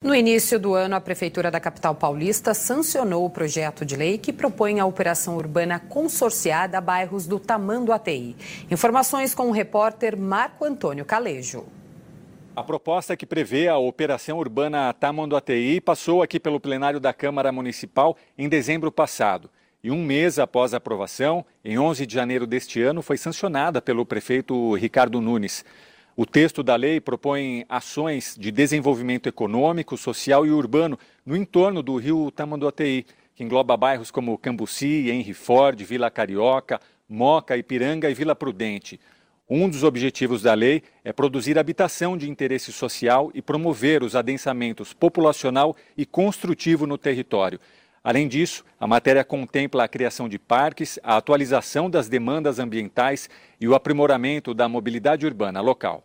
No início do ano, a Prefeitura da capital paulista sancionou o projeto de lei que propõe a operação urbana consorciada a bairros do Tamanduateí. Informações com o repórter Marco Antônio Calejo. A proposta que prevê a operação urbana Tamanduateí passou aqui pelo plenário da Câmara Municipal em dezembro passado. E um mês após a aprovação, em 11 de janeiro deste ano, foi sancionada pelo prefeito Ricardo Nunes. O texto da lei propõe ações de desenvolvimento econômico, social e urbano no entorno do rio Tamanduateí, que engloba bairros como Cambuci, Henry Ford, Vila Carioca, Moca, Ipiranga e Vila Prudente. Um dos objetivos da lei é produzir habitação de interesse social e promover os adensamentos populacional e construtivo no território. Além disso, a matéria contempla a criação de parques, a atualização das demandas ambientais e o aprimoramento da mobilidade urbana local.